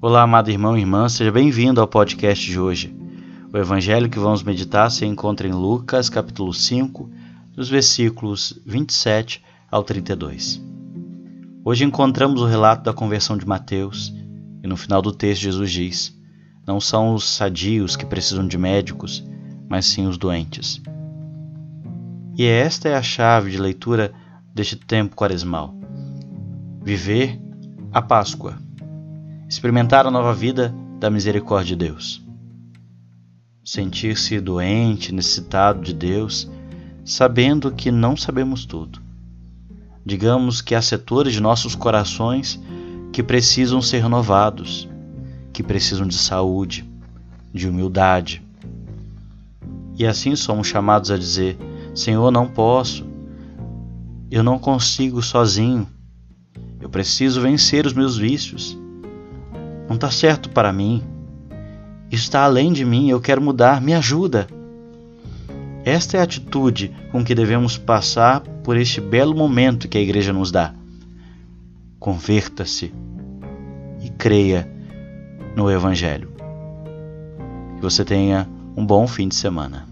Olá, amado irmão e irmã, seja bem-vindo ao podcast de hoje. O evangelho que vamos meditar se encontra em Lucas, capítulo 5, dos versículos 27 ao 32. Hoje encontramos o relato da conversão de Mateus, e no final do texto Jesus diz: Não são os sadios que precisam de médicos, mas sim os doentes. E esta é a chave de leitura deste tempo quaresmal. Viver a Páscoa. Experimentar a nova vida da misericórdia de Deus. Sentir-se doente, necessitado de Deus, sabendo que não sabemos tudo. Digamos que há setores de nossos corações que precisam ser renovados, que precisam de saúde, de humildade. E assim somos chamados a dizer: Senhor, não posso, eu não consigo sozinho, eu preciso vencer os meus vícios. Não está certo para mim. Isso está além de mim, eu quero mudar, me ajuda. Esta é a atitude com que devemos passar por este belo momento que a igreja nos dá. Converta-se e creia no Evangelho. Que você tenha um bom fim de semana.